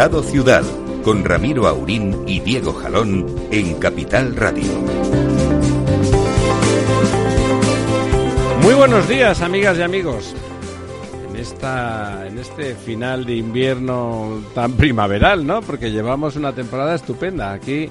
Estado Ciudad, con Ramiro Aurín y Diego Jalón en Capital Radio. Muy buenos días, amigas y amigos. En, esta, en este final de invierno tan primaveral, ¿no? Porque llevamos una temporada estupenda. Aquí,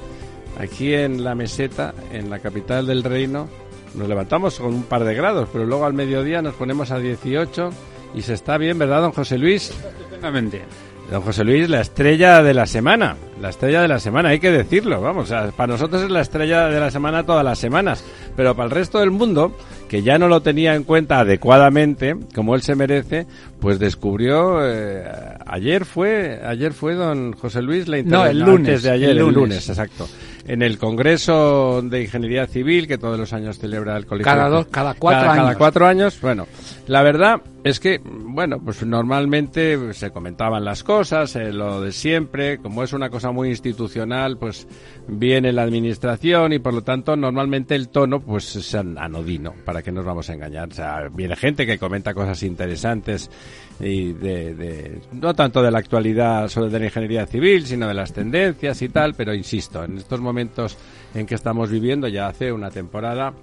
aquí en la meseta, en la capital del reino, nos levantamos con un par de grados, pero luego al mediodía nos ponemos a 18 y se está bien, ¿verdad, don José Luis? Estupendamente. Don José Luis, la estrella de la semana. La estrella de la semana, hay que decirlo, vamos. para nosotros es la estrella de la semana todas las semanas. Pero para el resto del mundo, que ya no lo tenía en cuenta adecuadamente, como él se merece, pues descubrió. Eh, ayer fue ayer fue don José Luis la No, el lunes. de ayer, el lunes. exacto. En el Congreso de Ingeniería Civil, que todos los años celebra el colegio. Cada, dos, cada cuatro cada, años. Cada cuatro años. Bueno, la verdad es que, bueno, pues normalmente se comentaban las cosas, eh, lo de siempre, como es una cosa muy institucional, pues viene la administración y por lo tanto normalmente el tono pues es anodino, para que nos vamos a engañar. O sea, viene gente que comenta cosas interesantes y de, de, no tanto de la actualidad sobre de la ingeniería civil, sino de las tendencias y tal, pero insisto, en estos momentos en que estamos viviendo ya hace una temporada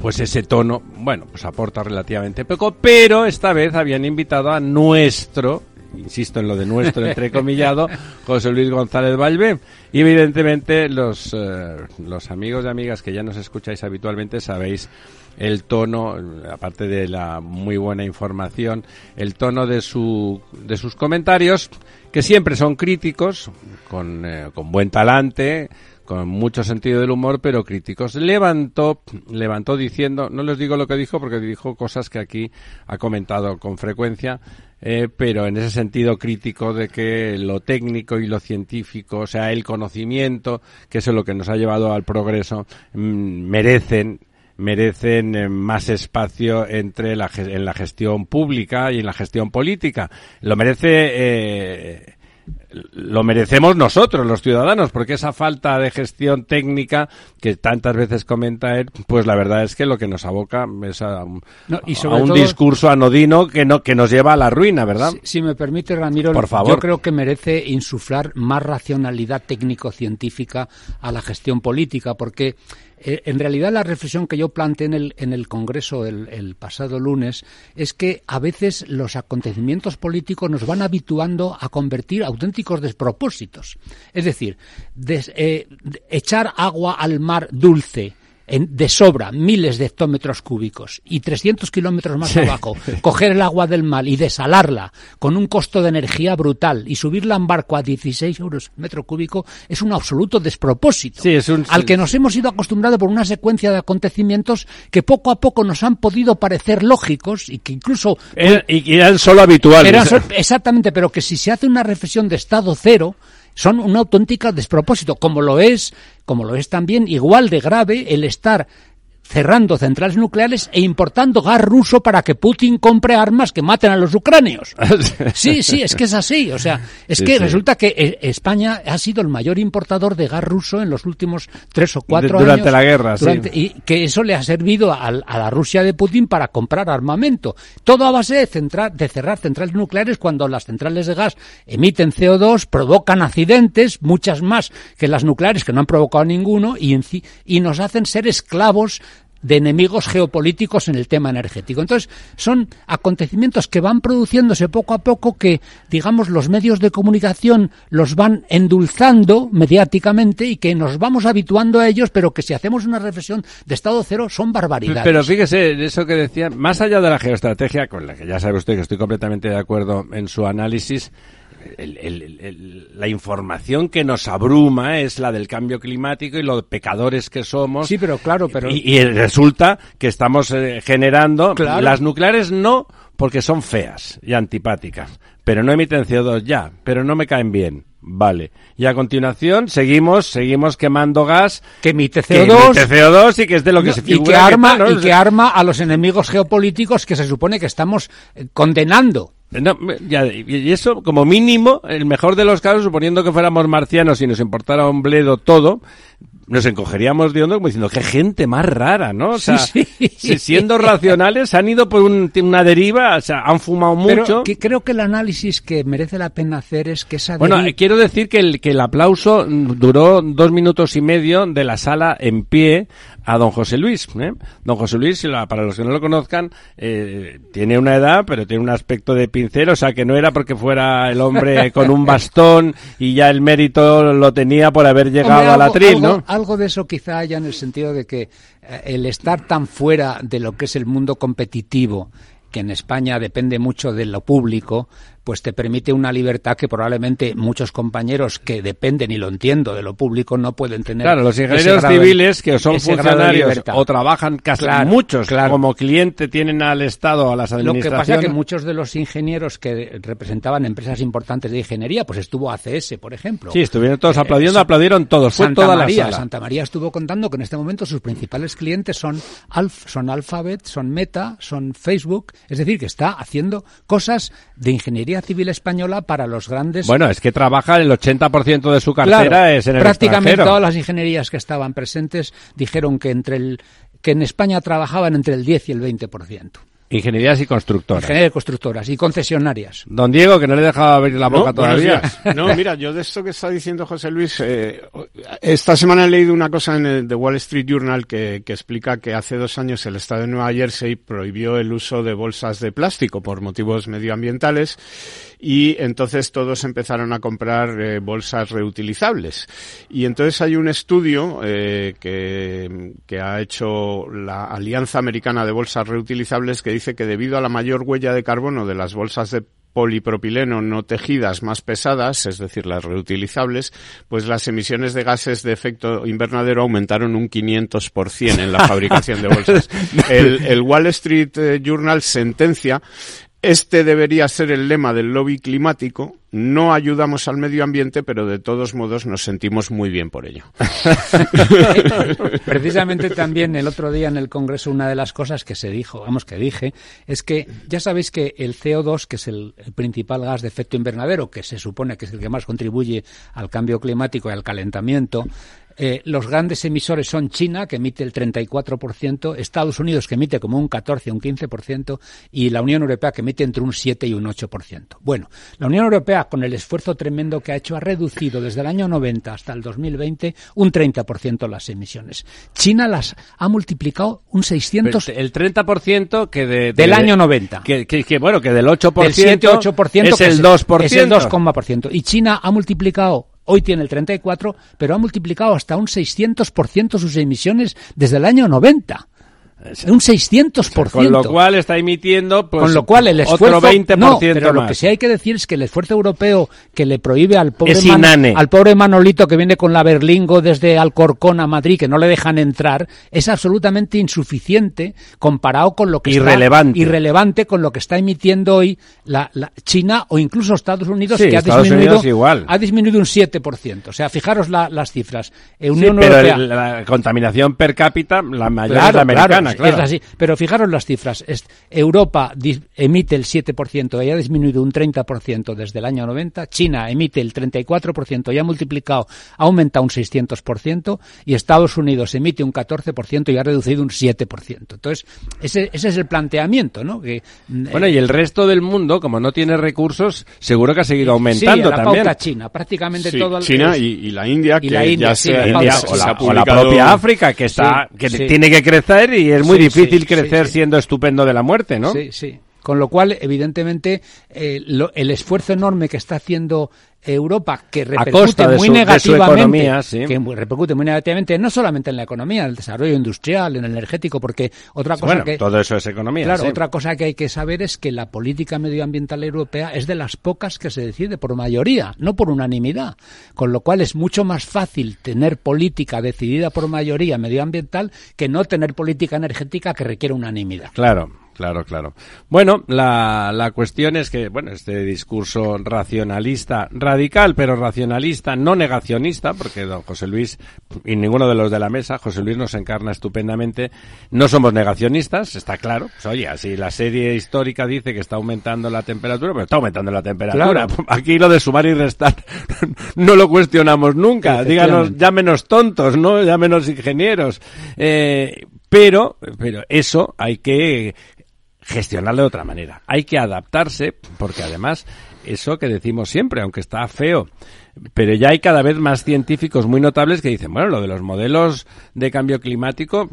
pues ese tono, bueno, pues aporta relativamente poco, pero esta vez habían invitado a nuestro, insisto en lo de nuestro entrecomillado, José Luis González Valve. Y evidentemente los, eh, los amigos y amigas que ya nos escucháis habitualmente sabéis el tono, aparte de la muy buena información, el tono de, su, de sus comentarios, que siempre son críticos, con, eh, con buen talante, con mucho sentido del humor, pero críticos. Levantó, levantó diciendo, no les digo lo que dijo porque dijo cosas que aquí ha comentado con frecuencia, eh, pero en ese sentido crítico de que lo técnico y lo científico, o sea, el conocimiento, que es lo que nos ha llevado al progreso, mm, merecen merecen eh, más espacio entre la, en la gestión pública y en la gestión política. Lo merece eh, lo merecemos nosotros, los ciudadanos, porque esa falta de gestión técnica que tantas veces comenta él, pues la verdad es que lo que nos aboca es a un, discurso anodino que no que nos lleva a la ruina, ¿verdad? Si, me permite, Ramiro, Por favor. yo creo que merece insuflar más racionalidad técnico-científica a la gestión política, porque eh, en realidad la reflexión que yo planteé en el, en el Congreso el, pasado lunes es que a veces los acontecimientos políticos nos van habituando a convertir auténticos despropósitos. Es decir, eh, echar agua al mar dulce de sobra miles de hectómetros cúbicos y 300 kilómetros más abajo, coger el agua del mar y desalarla con un costo de energía brutal y subirla en barco a 16 euros metro cúbico es un absoluto despropósito. Al que nos hemos ido acostumbrados por una secuencia de acontecimientos que poco a poco nos han podido parecer lógicos y que incluso... y eran solo habituales. exactamente, pero que si se hace una reflexión de estado cero, son una auténtica despropósito, como lo es, como lo es también igual de grave el estar cerrando centrales nucleares e importando gas ruso para que Putin compre armas que maten a los ucranios. Sí, sí, es que es así. O sea, es que resulta que eh, España ha sido el mayor importador de gas ruso en los últimos tres o cuatro años. Durante la guerra, sí. Y que eso le ha servido a, la Rusia de Putin para comprar armamento. Todo a base de, de cerrar centrales nucleares cuando las centrales de gas emiten CO2, provocan accidentes, muchas más que las nucleares que no han provocado ninguno, y, y nos hacen ser esclavos de enemigos geopolíticos en el tema energético. Entonces, son acontecimientos que van produciéndose poco a poco que, digamos, los medios de comunicación los van endulzando mediáticamente y que nos vamos habituando a ellos, pero que si hacemos una reflexión de estado cero son barbaridades. Pero fíjese, eso que decía, más allá de la geoestrategia, con la que ya sabe usted que estoy completamente de acuerdo en su análisis, la información que nos abruma es la del cambio climático y lo pecadores que somos. Sí, pero claro, pero... Y, resulta que estamos eh, generando... Las nucleares no, porque son feas y antipáticas, pero no emiten CO2 ya, pero no me caen bien. Vale. Y a continuación seguimos, seguimos quemando gas que emite CO2, que CO2 y que es de lo que se figura y que arma y que arma a los enemigos geopolíticos que se supone que estamos eh, condenando. No, ya, y eso, como mínimo, el mejor de los casos, suponiendo que fuéramos marcianos y nos importara un bledo todo, nos encogeríamos de hondo como diciendo, qué gente más rara, ¿no? O sea, siendo racionales, han ido por una deriva, o sea, han fumado mucho. Pero creo que el análisis que merece la pena hacer es que esa Bueno, quiero decir que el, que el aplauso duró dos minutos y medio de la sala en pie a don José Luis. ¿eh? Don José Luis, para los que no lo conozcan, eh, tiene una edad, pero tiene un aspecto de pincel, o sea que no era porque fuera el hombre con un bastón y ya el mérito lo tenía por haber llegado a la atril, ¿no? Algo de eso quizá haya en el sentido de que eh, el estar tan fuera de lo que es el mundo competitivo que en España depende mucho de lo público, pues te permite una libertad que probablemente muchos compañeros que dependen, y lo entiendo, de lo público no pueden tener. Claro, los ingenieros civiles que son funcionarios o trabajan casi muchos como cliente tienen al Estado, a las administraciones. Lo que pasa es que muchos de los ingenieros que representaban empresas importantes de ingeniería, pues estuvo ACS, por ejemplo. Sí, estuvieron todos eh, aplaudiendo, aplaudieron todos, fue Santa toda María, la sala. Santa María estuvo contando que en este momento sus principales clientes son, Alf, son Alphabet, son Meta, son Facebook, es decir, que está haciendo cosas de ingeniería Civil Española para los grandes. Bueno, es que trabaja el 80% de su cartera es en el Prácticamente todas las ingenierías que estaban presentes dijeron que entre el que en España trabajaban entre el 10 y el 20%. Ingenierías y constructoras. Ingenierías y constructoras y concesionarias. Don Diego, que no le he dejado abrir la boca todavía. No, mira, yo de esto que está diciendo José Luis, eh, esta semana he leído una cosa en el The Wall Street Journal que, que, explica que hace dos años el Estado de Nueva Jersey prohibió el uso de bolsas de plástico por motivos medioambientales y entonces todos empezaron a comprar eh, bolsas reutilizables. Y entonces hay un estudio eh, que, que ha hecho la Alianza Americana de Bolsas Reutilizables que dice que debido a la mayor huella de carbono de las bolsas de polipropileno no tejidas más pesadas, es decir, las reutilizables, pues las emisiones de gases de efecto invernadero aumentaron un 500% en la fabricación de bolsas. El, el Wall Street eh, Journal sentencia este debería ser el lema del lobby climático. No ayudamos al medio ambiente, pero de todos modos nos sentimos muy bien por ello. Precisamente también el otro día en el Congreso una de las cosas que se dijo, vamos que dije, es que ya sabéis que el CO2, que es el, principal gas de efecto invernadero, que se supone que es el que más contribuye al cambio climático y al calentamiento, eh, los grandes emisores son China, que emite el 34%, Estados Unidos, que emite como un 14 o un 15%, y la Unión Europea, que emite entre un 7 y un 8%. Bueno, la Unión Europea, con el esfuerzo tremendo que ha hecho, ha reducido desde el año 90 hasta el 2020 un 30% las emisiones. China las ha multiplicado un 600... el 30% que de, del año 90. Que, que, bueno, que del 8%, del 7, 8% es el 2%. Es el 2,%. Y China ha multiplicado Hoy tiene el 34, pero ha multiplicado hasta un 600% sus emisiones desde el año 90. Un 600%. con lo cual está emitiendo pues, con lo cual el esfuerzo, otro 20% no, pero lo que sí hay que decir es que el esfuerzo europeo que le prohíbe al pobre, al pobre Manolito que viene con la Berlingo desde Alcorcón a Madrid, que no le dejan entrar, es absolutamente insuficiente comparado con lo que irrelevante. está irrelevante con lo que está emitiendo hoy la, China o incluso Estados Unidos, que ha disminuido, igual. ha disminuido un 7%. O sea, fijaros las cifras. Unión pero la contaminación per cápita, la mayor es la americana claro. Es así. Pero fijaros las cifras. Europa emite el 7% y ha disminuido un 30% desde el año 90. China emite el 34% y ha multiplicado, ha aumentado un 600%. Y Estados Unidos emite un 14% y ha reducido un 7%. Entonces, ese, ese es el planteamiento, ¿no? Que, bueno, y el resto del mundo, como no tiene recursos, seguro que ha seguido aumentando sí, la también. Pauta China, prácticamente sí, todo. China y, y, la India, que y la India, ya sí, se, la India, o, la, se o la propia África, que está, que tiene que crecer y es muy difícil crecer siendo estupendo de la muerte, ¿no? Sí, sí. Con lo cual, evidentemente, eh, lo, el esfuerzo enorme que está haciendo Europa, que repercute muy su, negativamente, economía, sí. que repercute muy negativamente, no solamente en la economía, en el desarrollo industrial, en el energético, porque otra cosa bueno, que todo eso es economía. Claro, sí. otra cosa que hay que saber es que la política medioambiental europea es de las pocas que se decide por mayoría, no por unanimidad, con lo cual es mucho más fácil tener política decidida por mayoría medioambiental que no tener política energética que requiere unanimidad. Claro. Claro, claro. Bueno, la, la cuestión es que, bueno, este discurso racionalista, radical, pero racionalista, no negacionista, porque don José Luis y ninguno de los de la mesa, José Luis nos encarna estupendamente, no somos negacionistas, está claro. Pues, oye, si la serie histórica dice que está aumentando la temperatura, pues está aumentando la temperatura. Claro. Aquí lo de sumar y restar no lo cuestionamos nunca. Díganos, llámenos tontos, ¿no? Llámenos ingenieros. Eh, pero, pero eso hay que gestionarlo de otra manera. Hay que adaptarse, porque además, eso que decimos siempre, aunque está feo, pero ya hay cada vez más científicos muy notables que dicen, bueno, lo de los modelos de cambio climático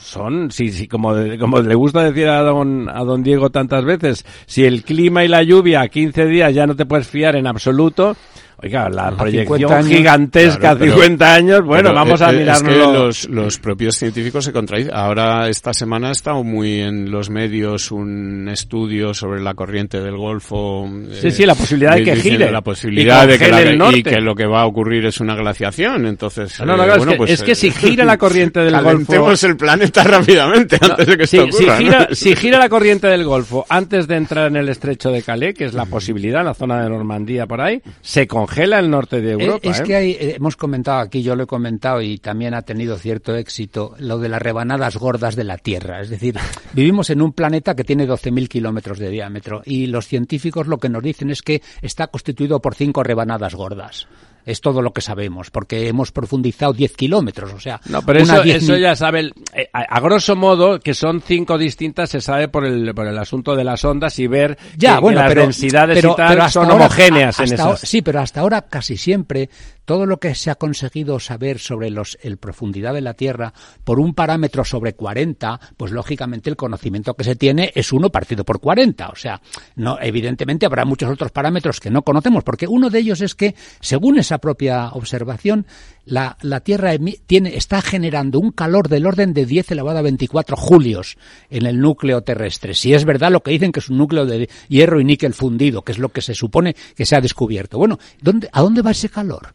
son, sí, sí, como, como le gusta decir a don, a don Diego tantas veces, si el clima y la lluvia a 15 días ya no te puedes fiar en absoluto, Oiga, la A proyección 50 años, gigantesca, claro, pero- 50 años, bueno, vamos eh, a eh, mirarnos. Es que los, los propios científicos se contradicen. Ahora, esta semana ha estado muy en los medios un estudio sobre la corriente del Golfo. Sí, eh, sí, la posibilidad de que gire. La posibilidad Y de que, la- el norte. y que lo que va a ocurrir es una glaciación. Entonces, No, no, eh, bueno, es, que, pues, es que eh, si gira la corriente del Golfo... el planeta rápidamente antes de que si, esto si ocurra. ¿no? gira, si gira la corriente del Golfo antes de entrar en el estrecho de Calais, que es la posibilidad, la zona de Normandía por ahí, se congela el norte de Eh, Europa. es ¿eh? que hay, eh, hemos comentado aquí, yo lo he comentado y también ha tenido cierto éxito, lo de las rebanadas gordas de la Tierra. Es decir, vivimos en un planeta que tiene 12.000 kilómetros de diámetro y los científicos lo que nos dicen es que está constituido por cinco rebanadas gordas. Es todo lo que sabemos, porque hemos profundizado 10 kilómetros, o sea, No, pero eso, 10 eso ya sabe, eh, a, a grosso modo, que son cinco distintas, se sabe por el, por el asunto de las ondas y ver Ya, que, bueno, que las pero, densidades pero- y tal pero son ahora- homogéneas en esas. ahora- sí, pero hasta ahora casi siempre todo lo que se ha conseguido saber sobre los, el profundidad de la Tierra por un parámetro sobre 40, pues lógicamente el conocimiento que se tiene es uno partido por 40. O sea, no, evidentemente habrá muchos otros parámetros que no conocemos, porque uno de ellos es que, según esa propia observación, la, la Tierra tiene, está generando un calor del orden de 10 elevado a 24 julios en el núcleo terrestre. Si es verdad lo que dicen que es un núcleo de hierro y níquel fundido, que es lo que se supone que se ha descubierto. Bueno, ¿dónde, ¿a dónde va ese calor?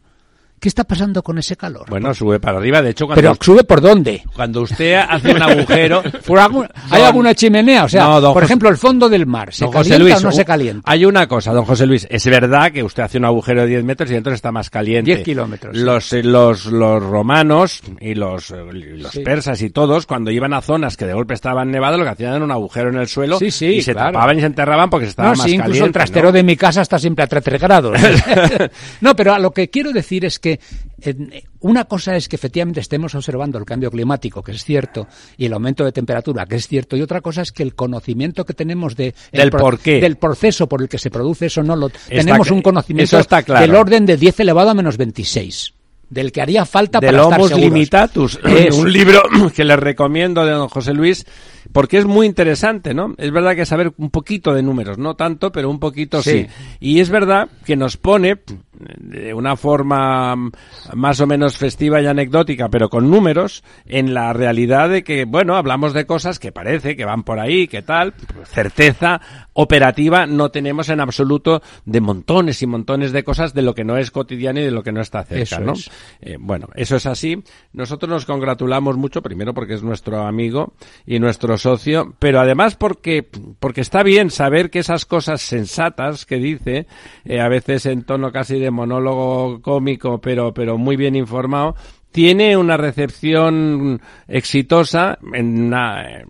¿Qué está pasando con ese calor? Bueno, sube para arriba. De hecho, cuando, Pero sube por dónde? cuando usted hace un agujero... ¿Por algún- ¿Hay Don- alguna chimenea? O sea, No, por José- ejemplo, el fondo del mar, ¿se calienta Luis, o no se calienta? Hay una cosa, don José Luis. Es verdad que usted hace un agujero de 10 metros y dentro está más caliente. 10 kilómetros. Los, eh, los, los romanos y los, eh, y los Sí. persas y todos, cuando iban a zonas que de golpe estaban nevadas, lo que hacían era un agujero en el suelo Sí, sí, y se claro. tapaban y se enterraban porque se estaba No, más sí, incluso caliente. el trastero ¿no? de mi casa está siempre a 3 grados. no, pero a lo que quiero decir es que eh, una cosa es que efectivamente estemos observando el cambio climático, que es cierto, y el aumento de temperatura, que es cierto, y otra cosa es que el conocimiento que tenemos de el Del por qué. del proceso por el que se produce eso no lo tenemos un conocimiento eso está claro. del orden de 10 elevado a menos 26, del que haría falta del para estar seguros. Limitatus, Eso. un libro que les recomiendo de don José Luis, porque es muy interesante, ¿no? Es verdad que saber un poquito de números, no tanto, pero un poquito sí. Sí. Y es verdad que nos pone de una forma más o menos festiva y anecdótica, pero con números, en la realidad de que, bueno, hablamos de cosas que parece que van por ahí, que tal, certeza operativa no tenemos en absoluto de montones y montones de cosas de lo que no es cotidiano y de lo que no está cerca, Eso ¿no? es. Eh, bueno, eso es así. Nosotros nos congratulamos mucho, primero porque es nuestro amigo y nuestro socio, pero además porque, porque está bien saber que esas cosas sensatas que dice, eh, a veces en tono casi de monólogo cómico, pero, pero muy bien informado, tiene una recepción exitosa en una,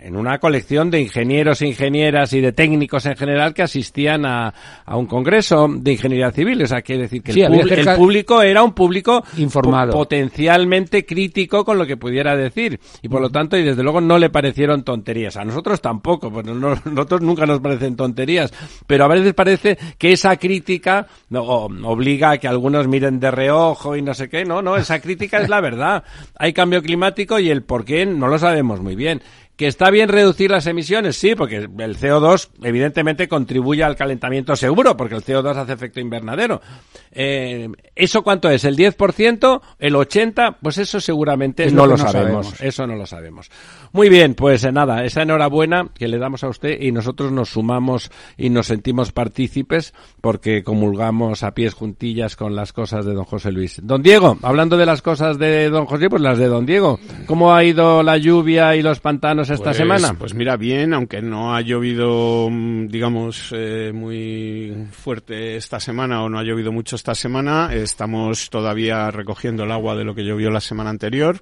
en una colección de ingenieros, ingenieras y de técnicos en general que asistían a, a un congreso de ingeniería civil. O sea, quiere decir que el, público era un público informado, potencialmente crítico con lo que pudiera decir y por lo tanto y desde luego no le parecieron tonterías. A nosotros tampoco, pues nosotros nunca nos parecen tonterías, pero a veces parece que esa crítica no, obliga a que algunos miren de reojo y no sé qué. No, no, esa crítica es la verdad. Hay cambio climático y el por qué no lo sabemos muy bien. ¿Que está bien reducir las emisiones? Sí, porque el CO2 evidentemente contribuye al calentamiento seguro, porque el CO2 hace efecto invernadero. Eh, ¿Eso cuánto es? ¿El 10%? ¿El 80%? Pues eso seguramente no lo, sabemos. Eso no lo sabemos. Muy bien, pues eh, nada, esa enhorabuena que le damos a usted y nosotros nos sumamos y nos sentimos partícipes porque comulgamos a pies juntillas con las cosas de don José Luis. Don Diego, hablando de las cosas de don José, pues las de don Diego. ¿Cómo ha ido la lluvia y los pantanos esta pues, semana? Pues mira, bien, aunque no ha llovido, mm, digamos, eh, muy fuerte esta semana o no ha llovido mucho esta semana, estamos todavía recogiendo el agua de lo que llovió la semana anterior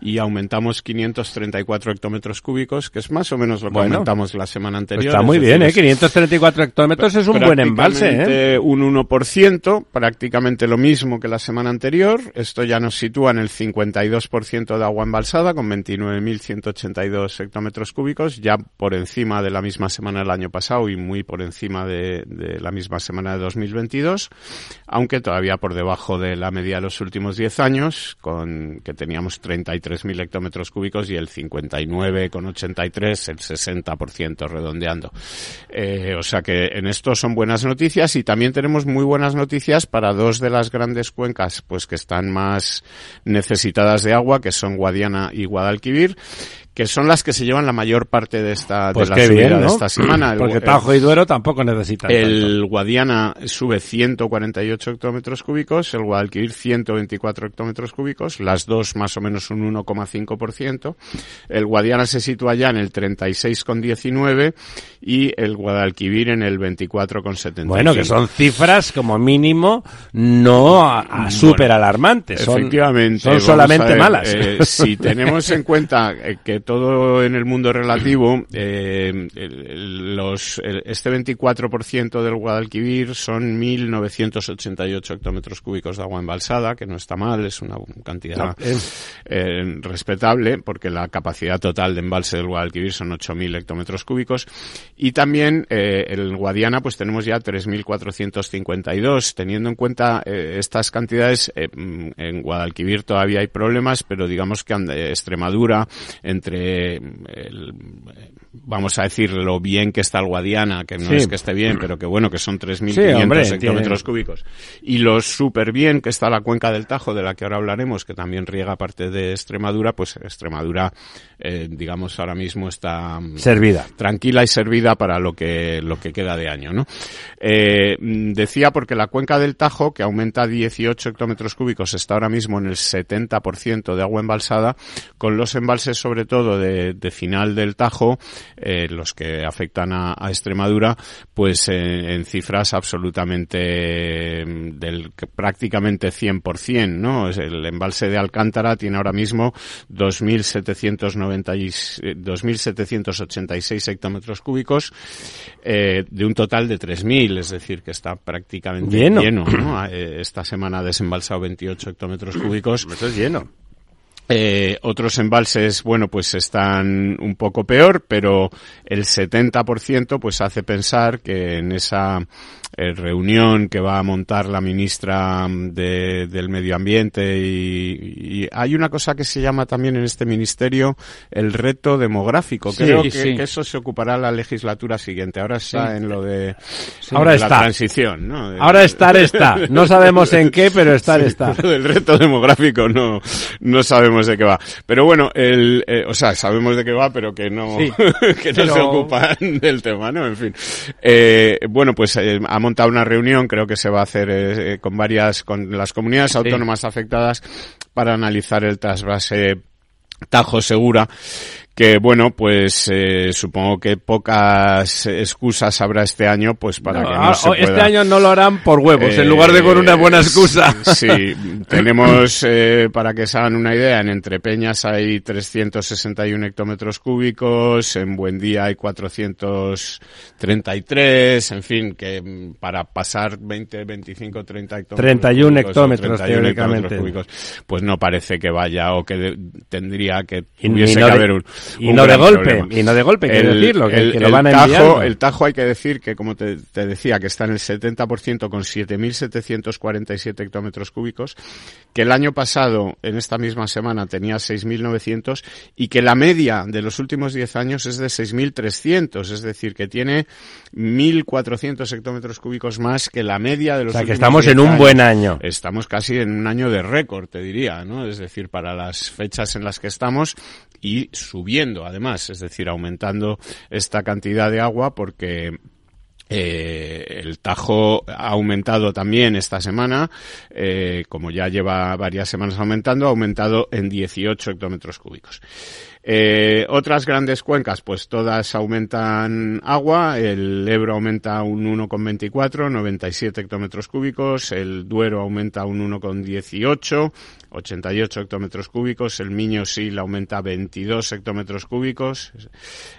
y aumentamos 534 hectómetros cúbicos, que es más o menos lo que aumentamos la semana pues anterior. está muy bien, ¿eh? 534 hectómetros es un buen embalse, ¿eh? Un 1%, prácticamente lo mismo que la semana anterior. Esto ya nos sitúa en el 52% de agua embalsada, con 29.182 hectómetros cúbicos, ya por encima de la misma semana del año pasado y muy por encima de, la misma semana de 2022, aunque todavía por debajo de la media de los últimos 10 años, con que teníamos 33.000 hectómetros cúbicos y el 59 con 83, el 60% redondeando. Eh, o sea que en esto son buenas noticias y también tenemos muy buenas noticias para dos de las grandes cuencas pues que están más necesitadas de agua, que son Guadiana y Guadalquivir, que son las que se llevan la mayor parte de esta pues de la subida de esta semana. Porque Tajo y Duero tampoco necesitan El Guadiana sube 148 hectómetros cúbicos, el Guadalquivir 124 hectómetros cúbicos, las dos más o menos un 1,5%. El Guadiana se sitúa ya en el 36,19 y el Guadalquivir en el 24,75. Bueno, que son cifras como mínimo no a, súper alarmantes. Son, efectivamente. Son solamente malas. Eh, si tenemos en cuenta eh, que todo en el mundo relativo, eh, los, este 24% del Guadalquivir son 1.988 hectómetros cúbicos de agua embalsada, que no está mal, es una cantidad eh, respetable, porque la capacidad total de embalse del Guadalquivir son 8.000 hectómetros cúbicos. Y también eh, el Guadiana, pues tenemos ya 3.452. Teniendo en cuenta eh, estas cantidades, eh, en Guadalquivir todavía hay problemas, pero digamos que Extremadura, entre el, vamos a decir lo bien que está el Guadiana, que no es que esté bien, pero que bueno, que son 3.500 hectómetros cúbicos, y lo súper bien que está la cuenca del Tajo, de la que ahora hablaremos, que también riega parte de Extremadura, pues Extremadura, eh, digamos, ahora mismo está mm, servida, tranquila y servida para lo que lo que queda de año, ¿no? Eh, mm, decía porque la cuenca del Tajo, que aumenta 18 hectómetros cúbicos, está ahora mismo en el 70% de agua embalsada, con los embalses sobre todo de, de final del Tajo, eh, los que afectan a, Extremadura, pues eh, en cifras absolutamente mm, del prácticamente 100%, ¿no? El embalse de Alcántara tiene ahora mismo 2.786 hectómetros cúbicos eh, de un total de 3.000, es decir, que está prácticamente lleno, lleno ¿no? Esta semana ha desembalsado 28 hectómetros cúbicos. Eso es lleno. Eh, otros embalses, bueno, pues están un poco peor, pero el 70% pues hace pensar que en esa eh, reunión que va a montar la ministra de, del Medio Ambiente y, hay una cosa que se llama también en este ministerio el reto demográfico. Creo que, eso se ocupará la legislatura siguiente. Ahora está en lo de, Ahora está. la transición. ¿no? Ahora estar está. No sabemos en qué, pero estar está. El reto demográfico no, no sabemos de qué va. Pero bueno, el, eh, o sea, sabemos de qué va, pero que no, que no se ocupan del tema, ¿no? En fin. Eh, bueno, pues eh, ha montado una reunión, creo que se va a hacer con varias, con las comunidades autónomas afectadas para analizar el trasvase Tajo Segura que bueno, pues eh, supongo que pocas excusas habrá este año, pues para que no ah, se Este pueda- año no lo harán por huevos, en lugar de con una buena excusa. Eh, Sí, tenemos, eh, para que se hagan una idea, en Entrepeñas hay 361 hectómetros cúbicos, en Buendía hay 433, en fin, que mm, para pasar 20, 25, 30 hectómetros 31 cúbicos, hectómetros, 31 teóricamente. hectómetros cúbicos, pues no parece que vaya o que de- tendría que Y- hubiese y que no haber un, y no de golpe, problema. y no de golpe, que decirlo, que- que lo el van Tajo, enviando. el Tajo hay que decir que, como te, te decía, que está en el 70% con 7.747 hectómetros cúbicos, que el año pasado, en esta misma semana, tenía 6.900 y que la media de los últimos 10 años es de 6.300, es decir, que tiene 1.400 hectómetros cúbicos más que la media de O los sea, que últimos estamos 10 en un años. buen año. Estamos casi en un año de récord, te diría, ¿no? Es decir, para las fechas en las que estamos y subiendo además, es decir, aumentando esta cantidad de agua porque eh, el Tajo ha aumentado también esta semana, eh, como ya lleva varias semanas aumentando, ha aumentado en 18 hectómetros cúbicos. Eh, otras grandes cuencas, pues todas aumentan agua. El Ebro aumenta un 1,24, 97 hectómetros cúbicos. El Duero aumenta un 1,18, 88 hectómetros cúbicos. El Miño Sil aumenta 22 hectómetros cúbicos,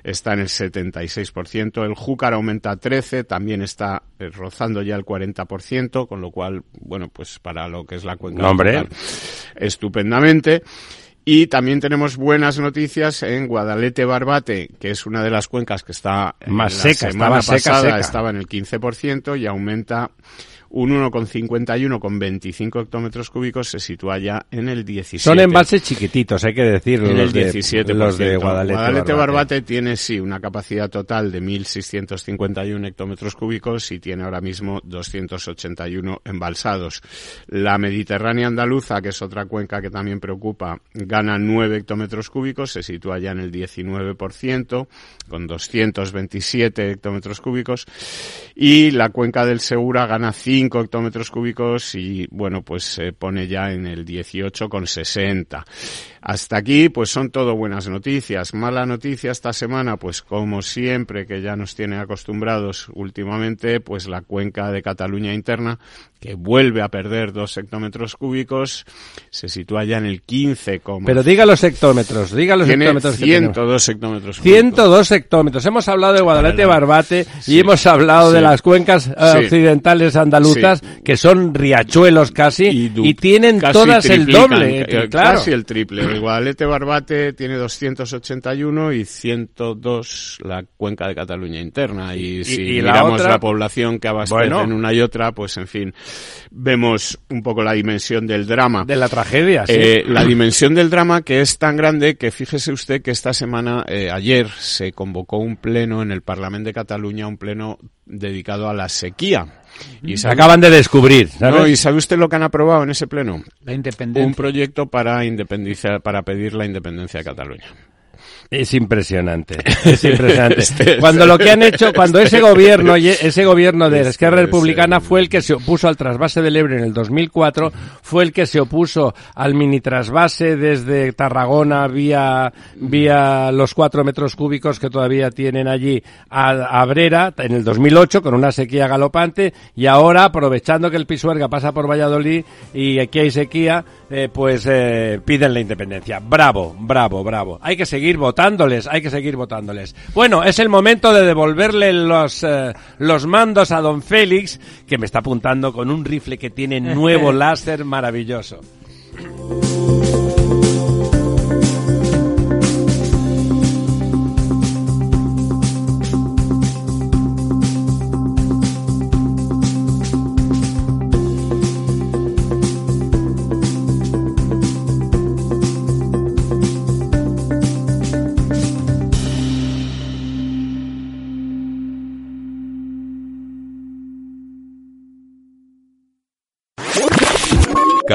está en el 76%. El Júcar aumenta 13, también está eh, rozando ya el 40%, con lo cual, bueno, pues para lo que es la cuenca No, hombre. Estupendamente. Y también tenemos buenas noticias en Guadalete Barbate, que es una de las cuencas que está Más la seca, semana estaba seca, pasada seca. estaba en el 15% y aumenta un 1,51 con 25 hectómetros cúbicos, se sitúa ya en el 17. Son embalses chiquititos, hay que decirlo, En los el de, 17%. los de Guadalete. Barbate. tiene, sí, una capacidad total de 1.651 hectómetros cúbicos y tiene ahora mismo 281 embalsados. La Mediterránea andaluza, que es otra cuenca que también preocupa, gana 9 hectómetros cúbicos, se sitúa ya en el 19%, con 227 hectómetros cúbicos. Y la cuenca del Segura gana 5 hectómetros cúbicos y, bueno, pues se pone ya en el 18,60. Hasta aquí, pues son todo buenas noticias. Mala noticia esta semana, pues como siempre, que ya nos tiene acostumbrados últimamente, pues la cuenca de Cataluña interna, que vuelve a perder dos hectómetros cúbicos, se sitúa ya en el 15, Pero diga los hectómetros, diga los tiene hectómetros que tenemos. 102 hectómetros cúbicos. 102 hectómetros. Hemos hablado de Guadalete Barbate Sí. y hemos hablado de las cuencas eh, Sí. occidentales andaluzas, que son riachuelos casi, y, tienen casi todas el doble. eh, eh, claro. Casi el triple. El Guadalete Barbate tiene 281 y 102 la cuenca de Cataluña interna. Y, si y miramos otra- la población que abastece Bueno. en una y otra, pues en fin, vemos un poco la dimensión del drama. De la tragedia, sí. Eh, la dimensión del drama que es tan grande que fíjese usted que esta semana, eh, ayer, se convocó un pleno en el Parlamento de Cataluña, un pleno dedicado a la sequía. Y Se sabe- acaban de descubrir, ¿sabes? no, ¿Y sabe usted lo que han aprobado en ese pleno? La independencia. Un proyecto para independencia, para pedir la independencia de Cataluña. Es impresionante, es impresionante. Este- Cuando lo que han hecho, cuando ese gobierno, y ese gobierno de la Este izquierda es republicana fue el que se opuso al trasvase del Ebro en el 2004, fue el que se opuso al mini trasvase desde Tarragona vía, vía los cuatro metros cúbicos que todavía tienen allí a, a Brera en el 2008 con una sequía galopante y ahora aprovechando que el Pisuerga pasa por Valladolid y aquí hay sequía, eh, pues eh, piden la independencia. Bravo, bravo, bravo. Hay que seguir votándoles, hay que seguir votándoles. Bueno, es el momento de devolverle los, eh, los mandos a don Félix, que me está apuntando con un rifle que tiene nuevo láser maravilloso.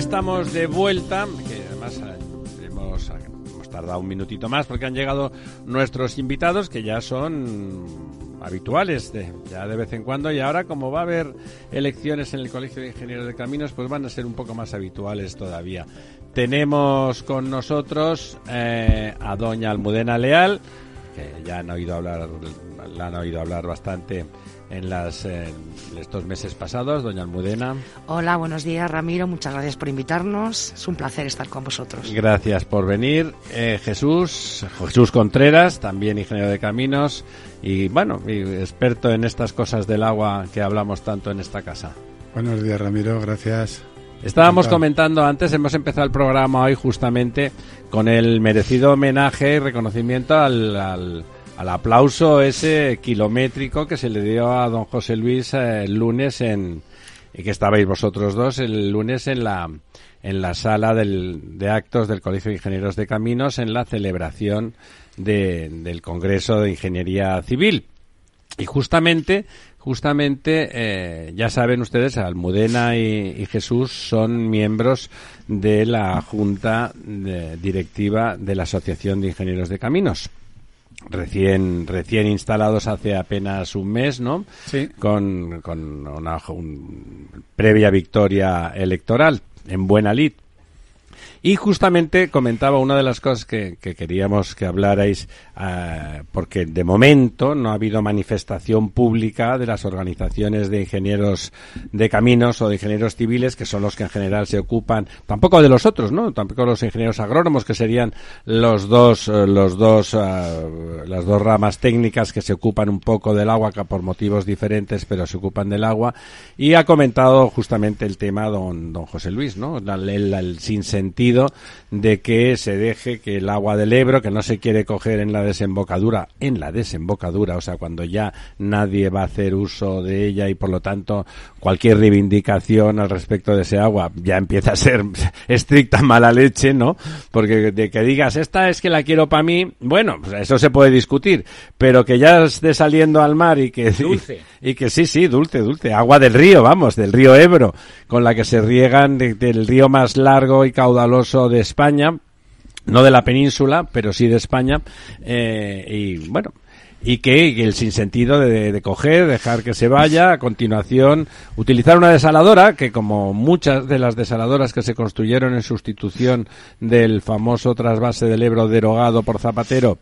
Estamos de vuelta, que además eh, hemos, tardado un minutito más porque han llegado nuestros invitados que ya son habituales de, ya de vez en cuando y ahora como va a haber elecciones en el Colegio de Ingenieros de Caminos pues van a ser un poco más habituales todavía. Tenemos con nosotros eh, a doña Almudena Leal, que ya han oído hablar, la han oído hablar bastante en, las, estos meses pasados. Doña Almudena. Hola, buenos días Ramiro, muchas gracias por invitarnos. Es un placer estar con vosotros. Gracias por venir. Eh, Jesús, Jesús Contreras, también ingeniero de caminos y bueno, experto en estas cosas del agua que hablamos tanto en esta casa. Buenos días Ramiro, gracias. Estábamos comentando antes, hemos empezado el programa hoy justamente con el merecido homenaje y reconocimiento al al aplauso ese kilométrico que se le dio a don José Luis eh, el lunes en que estabais vosotros dos el lunes en la en la sala de actos del Colegio de Ingenieros de Caminos en la celebración del Congreso de Ingeniería Civil. Y justamente, justamente, eh, ya saben ustedes, Almudena y, Jesús son miembros de la Junta Directiva de la Asociación de Ingenieros de Caminos recién recién instalados hace apenas un mes, ¿no? Sí. Con, una previa victoria electoral en buena lid. Y justamente comentaba una de las cosas que, queríamos que hablarais, uh, porque de momento no ha habido manifestación pública de las organizaciones de ingenieros de caminos o de ingenieros civiles, que son los que en general se ocupan, tampoco de los otros, ¿no? Tampoco los ingenieros agrónomos, que serían los dos, eh, los dos, uh, las dos ramas técnicas que se ocupan un poco del agua, que por motivos diferentes, pero se ocupan del agua. Y ha comentado justamente el tema don, don José Luis, ¿no? El, el, el sinsentido de que se deje que el agua del Ebro, que no se quiere coger en la desembocadura, en la desembocadura, o sea, cuando ya nadie va a hacer uso de ella y por lo tanto cualquier reivindicación al respecto de ese agua ya empieza a ser estricta mala leche, ¿no? Porque de que digas, esta es que la quiero para mí, bueno, pues eso se puede discutir, pero que ya esté saliendo al mar y que... Dulce. Y, que sí, sí, dulce, dulce, agua del río, vamos, del río Ebro, con la que se riegan del río más largo y caudaloso de España, no de la península, pero sí de España, eh, y bueno, y que el sinsentido de, de coger, dejar que se vaya, a continuación utilizar una desaladora que como muchas de las desaladoras que se construyeron en sustitución del famoso trasvase del Ebro derogado por Zapatero,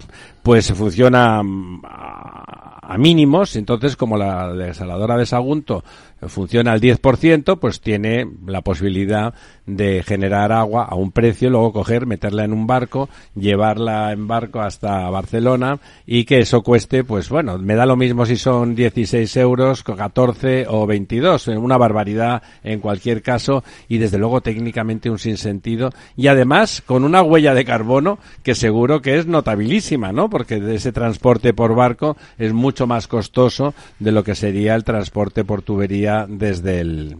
pues funciona mm, a, mínimos, entonces como la desaladora de Sagunto funciona al 10%, pues tiene la posibilidad de generar agua a un precio, luego coger, meterla en un barco, llevarla en barco hasta Barcelona y que eso cueste, pues bueno, me da lo mismo si son 16 euros, 14 o 22, una barbaridad en cualquier caso y desde luego técnicamente un sinsentido y además con una huella de carbono que seguro que es notabilísima, ¿no? Porque ese transporte por barco es mucho más costoso de lo que sería el transporte por tubería desde el,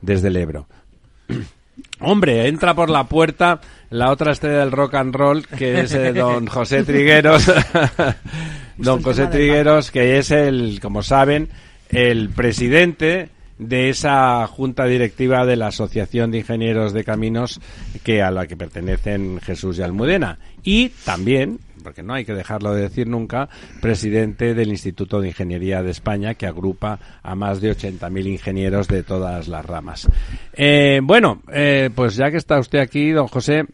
desde el Ebro. Hombre, entra por la puerta la otra estrella del rock and roll, que es eh, don José Trigueros. don José Trigueros, que es el, como saben, el presidente de esa junta directiva de la Asociación de Ingenieros de Caminos que a la que pertenecen Jesús y Almudena. Y también porque no hay que dejarlo de decir nunca, presidente del Instituto de Ingeniería de España, que agrupa a más de 80.000 ingenieros de todas las ramas. Eh, bueno, eh, pues ya que está usted aquí, don José,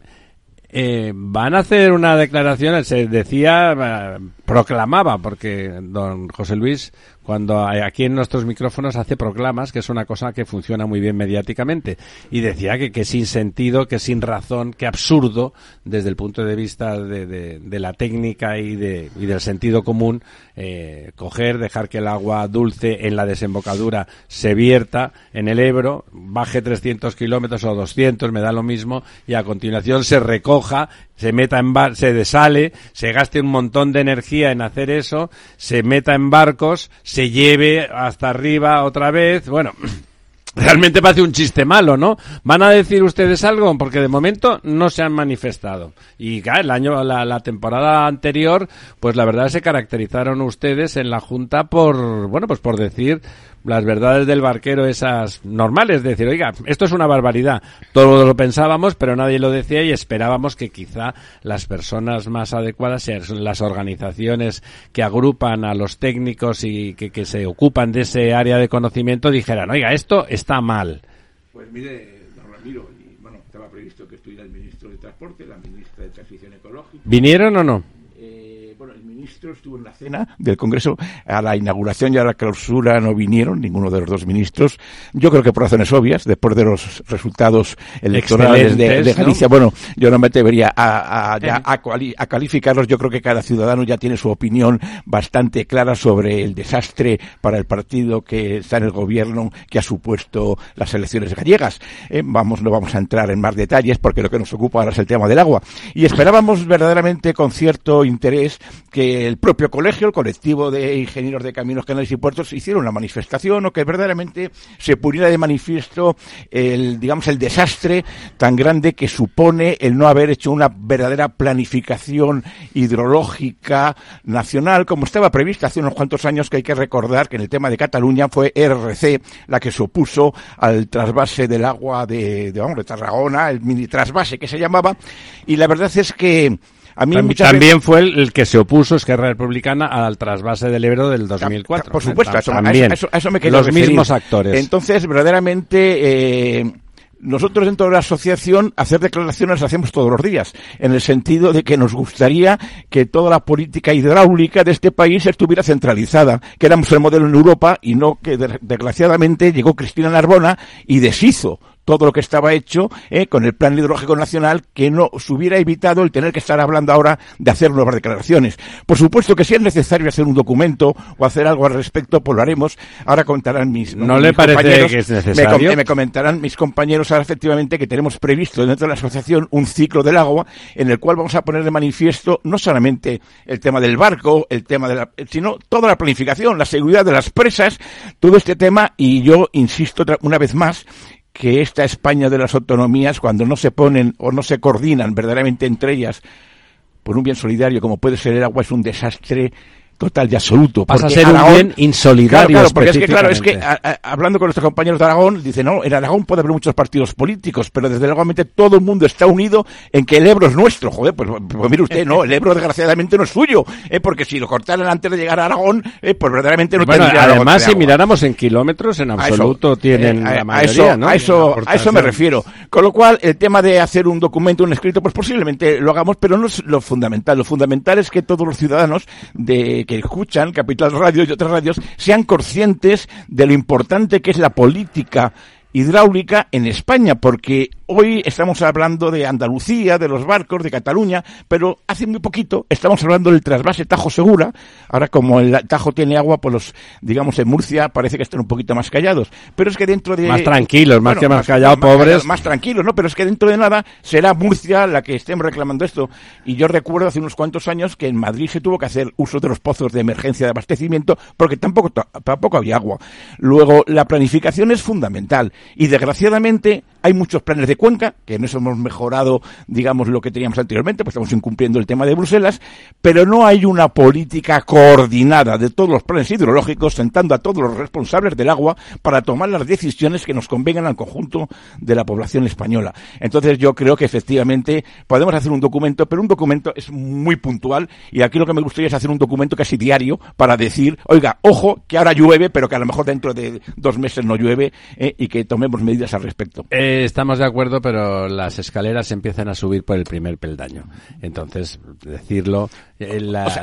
eh, van a hacer una declaración, se decía, proclamaba, porque don José Luis cuando aquí en nuestros micrófonos hace proclamas, que es una cosa que funciona muy bien mediáticamente, y decía que, que sin sentido, que sin razón, que absurdo, desde el punto de vista de, de, la técnica y, de, y del sentido común, eh, coger, dejar que el agua dulce en la desembocadura se vierta en el Ebro, baje 300 kilómetros o 200, me da lo mismo, y a continuación se recoja, se meta en bar se desale, se gaste un montón de energía en hacer eso, se meta en barcos, se lleve hasta arriba otra vez, bueno, realmente parece un chiste malo, ¿no? ¿Van a decir ustedes algo? Porque de momento no se han manifestado. Y el año, la, la, temporada anterior, pues la verdad se caracterizaron ustedes en la Junta por, bueno, pues por decir las verdades del barquero esas normales, decir, oiga, esto es una barbaridad. Todos lo pensábamos, pero nadie lo decía y esperábamos que quizá las personas más adecuadas sean las organizaciones que agrupan a los técnicos y que, que se ocupan de ese área de conocimiento dijeran, oiga, esto está mal. Pues mire, don Ramiro, y, bueno, estaba previsto que estuviera el ministro de Transporte, la ministra de Transición Ecológica. ¿Vinieron o no? Ministro estuvo en la cena del Congreso a la inauguración y a la clausura no vinieron ninguno de los dos ministros. Yo creo que por razones obvias, después de los resultados electorales de, Galicia, bueno, yo no me atrevería a, a, calificarlos. Yo creo que cada ciudadano ya tiene su opinión bastante clara sobre el desastre para el partido que está en el gobierno que ha supuesto las elecciones gallegas. Eh, vamos, no vamos a entrar en más detalles porque lo que nos ocupa ahora es el tema del agua. Y esperábamos verdaderamente con cierto interés que el propio colegio, el colectivo de ingenieros de caminos, canales y puertos hicieron una manifestación o que verdaderamente se pudiera de manifiesto el, digamos, el desastre tan grande que supone el no haber hecho una verdadera planificación hidrológica nacional como estaba prevista hace unos cuantos años que hay que recordar que en el tema de Cataluña fue RC la que se opuso al trasvase del agua de, de, vamos, de Tarragona, el mini trasvase que se llamaba y la verdad es que también, fue el, que se opuso Esquerra Republicana al trasvase del Ebro del 2004. Por supuesto, eso, también. Eso, me Los mismos actores. Entonces, verdaderamente, eh, nosotros dentro de la asociación hacer declaraciones las hacemos todos los días, en el sentido de que nos gustaría que toda la política hidráulica de este país estuviera centralizada, que éramos el modelo en Europa y no que desgraciadamente llegó Cristina Narbona y deshizo todo lo que estaba hecho eh, con el Plan Hidrológico Nacional que no se hubiera evitado el tener que estar hablando ahora de hacer nuevas declaraciones. Por supuesto que si es necesario hacer un documento o hacer algo al respecto, pues lo haremos. Ahora contarán mis, ¿No le parece que es necesario? Me, comentarán mis compañeros ahora efectivamente que tenemos previsto dentro de la asociación un ciclo del agua en el cual vamos a poner de manifiesto no solamente el tema del barco, el tema de la, sino toda la planificación, la seguridad de las presas, todo este tema y yo insisto una vez más que esta España de las autonomías, cuando no se ponen o no se coordinan verdaderamente entre ellas por un bien solidario como puede ser el agua, es un desastre total y absoluto. Pasa a ser un bien insolidario. Claro, porque es que, claro, es que hablando con nuestros compañeros de Aragón, dice, no, en Aragón puede haber muchos partidos políticos, pero desde luego todo el mundo está unido en que el Ebro es nuestro. Joder, pues, pues mire usted, no, el Ebro desgraciadamente no es suyo, eh, porque si lo cortaran antes de llegar a Aragón, eh, pues verdaderamente no bueno, Además, si miráramos en kilómetros, en absoluto tienen eh, la mayoría, a eso, a eso, a eso me refiero. Con lo cual, el tema de hacer un documento, un escrito, pues posiblemente lo hagamos, pero no es lo fundamental. Lo fundamental es que todos los ciudadanos de que escuchan Capital Radio y otras radios sean conscientes de lo importante que es la política hidráulica en España, porque hoy estamos hablando de Andalucía, de los barcos, de Cataluña, pero hace muy poquito estamos hablando del trasvase Tajo Segura. Ahora, como el Tajo tiene agua, pues los, digamos, en Murcia parece que están un poquito más callados. Pero es que dentro de... Más tranquilos, más que más, callados, pobres. más tranquilos, ¿no? Pero es que dentro de nada será Murcia la que estemos reclamando esto. Y yo recuerdo hace unos cuantos años que en Madrid se tuvo que hacer uso de los pozos de emergencia de abastecimiento porque tampoco, tampoco había agua. Luego, la planificación es fundamental y desgraciadamente Hay muchos planes de cuenca, que en hemos mejorado, digamos, lo que teníamos anteriormente, pues estamos incumpliendo el tema de Bruselas, pero no hay una política coordinada de todos los planes hidrológicos, sentando a todos los responsables del agua para tomar las decisiones que nos convengan al conjunto de la población española. Entonces yo creo que efectivamente podemos hacer un documento, pero un documento es muy puntual y aquí lo que me gustaría es hacer un documento casi diario para decir, oiga, ojo, que ahora llueve, pero que a lo mejor dentro de dos meses no llueve eh, y que tomemos medidas al respecto. Eh, estamos de acuerdo, pero las escaleras empiezan a subir por el primer peldaño. Entonces, decirlo... Eh,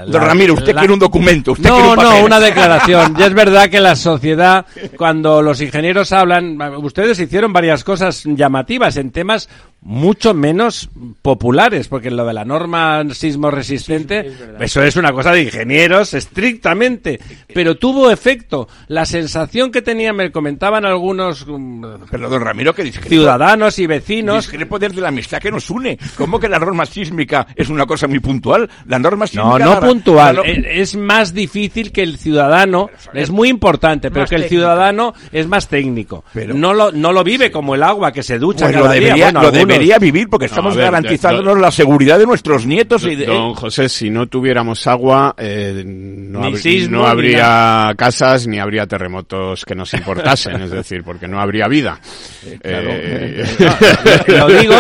don Ramiro, usted quiere un documento. Usted no, un no, una declaración. y es verdad que la sociedad, cuando los ingenieros hablan, ustedes hicieron varias cosas llamativas en temas mucho menos populares, porque lo de la norma sismo resistente, eso es una cosa de ingenieros estrictamente, pero tuvo efecto. La sensación que tenían, me comentaban algunos mm, pero don Ramiro, que ciudadanos y vecinos. Discrepo de la amistad que nos une. ¿Cómo que la norma sísmica es una cosa muy puntual? La norma sísmica. No, no puntual. Es, más difícil que el ciudadano, es muy importante, pero que el ciudadano es más técnico. Pero, no lo, no lo vive como el agua que se ducha cada día debería vivir porque estamos garantizándonos la seguridad de nuestros nietos. y de, don José, si no tuviéramos agua, eh, no, no habría casas ni habría terremotos que nos importasen, es decir, porque no habría vida. Eh, eh, lo digo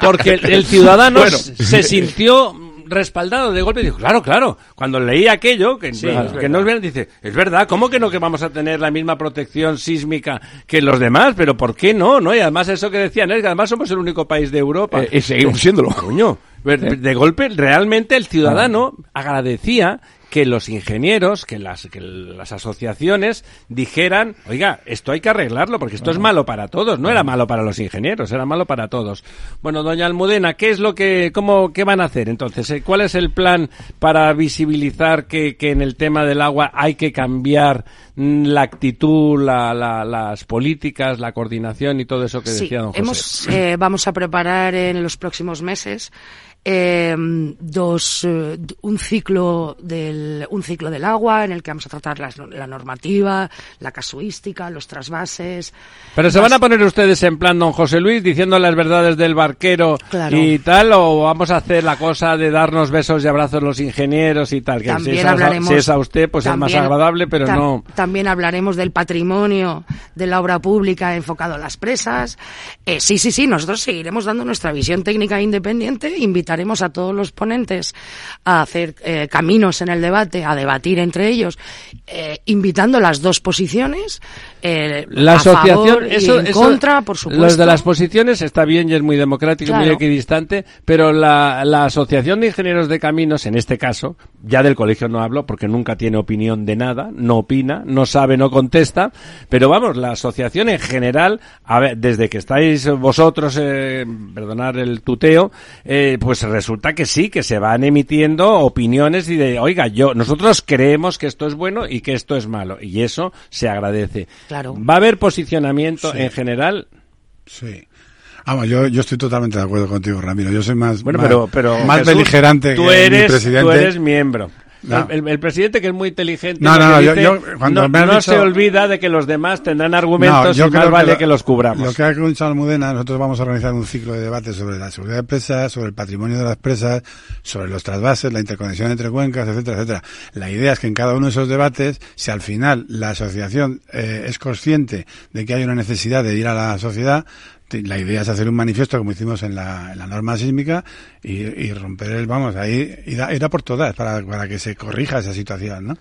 porque el ciudadano se sintió respaldado de golpe y dijo, claro, claro, cuando leí aquello, que, que no es dice, es verdad, ¿cómo que no que vamos a tener la misma protección sísmica que los demás? Pero ¿por qué no? no Y además eso que decían es que además somos el único país de Europa. Eh, y seguimos siéndolo. Coño. De golpe, realmente el ciudadano agradecía que los ingenieros, que las, que las asociaciones dijeran, oiga, esto hay que arreglarlo porque esto es malo para todos. No era malo para los ingenieros, era malo para todos. Bueno, doña Almudena, ¿qué es lo que, cómo, qué van a hacer entonces? Eh, ¿Cuál es el plan para visibilizar que, que en el tema del agua hay que cambiar mm, la actitud, la, las políticas, la coordinación y todo eso que decía don José? Hemos, eh, vamos a preparar en los próximos meses eh, dos, eh, un ciclo del, un ciclo del agua en el que vamos a tratar la, normativa, la casuística, los trasvases. Pero se van a poner ustedes en plan don José Luis diciendo las verdades del barquero y tal, o vamos a hacer la cosa de darnos besos y abrazos los ingenieros y tal. Que también si, hablaremos, es a usted, pues es más agradable, pero no. También hablaremos del patrimonio de la obra pública enfocado a las presas. Eh, sí, sí, sí, nosotros seguiremos dando nuestra visión técnica independiente, invitando invitaremos a todos los ponentes a hacer eh, caminos en el debate, a debatir entre ellos, eh, invitando las dos posiciones, eh, la asociación eso, en contra, por supuesto. Los de las posiciones está bien y es muy democrático y muy equidistante, pero la, la asociación de ingenieros de caminos, en este caso, ya del colegio no hablo porque nunca tiene opinión de nada, no opina, no sabe, no contesta, pero vamos, la asociación en general, a ver, desde que estáis vosotros, eh, perdonar el tuteo, eh, pues resulta que sí, que se van emitiendo opiniones y de, oiga, yo, nosotros creemos que esto es bueno y que esto es malo. Y eso se agradece. Claro. ¿Va a haber posicionamiento en general? Sí. Vamos, yo, yo estoy totalmente de acuerdo contigo, Ramiro. Yo soy más, bueno, pero, pero, más beligerante tú que eres, mi presidente. Tú eres miembro. El, presidente que es muy inteligente no, no, yo, cuando no, se olvida de que los demás tendrán argumentos y más vale que, los cubramos. Lo que ha dicho Almudena, nosotros vamos a organizar un ciclo de debate sobre la seguridad de presas, sobre el patrimonio de las presas, sobre los trasvases, la interconexión entre cuencas, etcétera, etcétera. La idea es que en cada uno de esos debates, si al final la asociación eh, es consciente de que hay una necesidad de ir a la sociedad, la idea es hacer un manifiesto como hicimos en la, norma sísmica y, romper el, vamos, ahí, ir a, por todas para, para que se corrija esa situación, ¿no?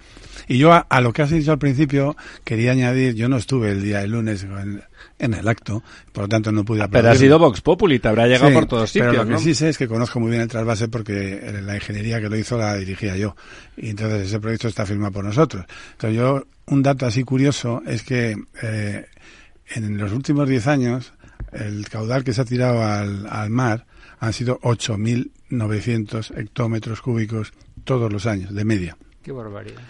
Y yo a, lo que has dicho al principio quería añadir, yo no estuve el día del lunes en, el acto, por lo tanto no pude Pero ha sido Vox Populi, te habrá llegado por todos sitios, Pero lo que sí sé es que conozco muy bien el trasvase porque la ingeniería que lo hizo la dirigía yo. Y entonces ese proyecto está firmado por nosotros. Entonces yo, un dato así curioso es que eh, en los últimos 10 años el caudal que se ha tirado al, al mar han sido 8.900 hectómetros cúbicos todos los años, de media. Qué barbaridad.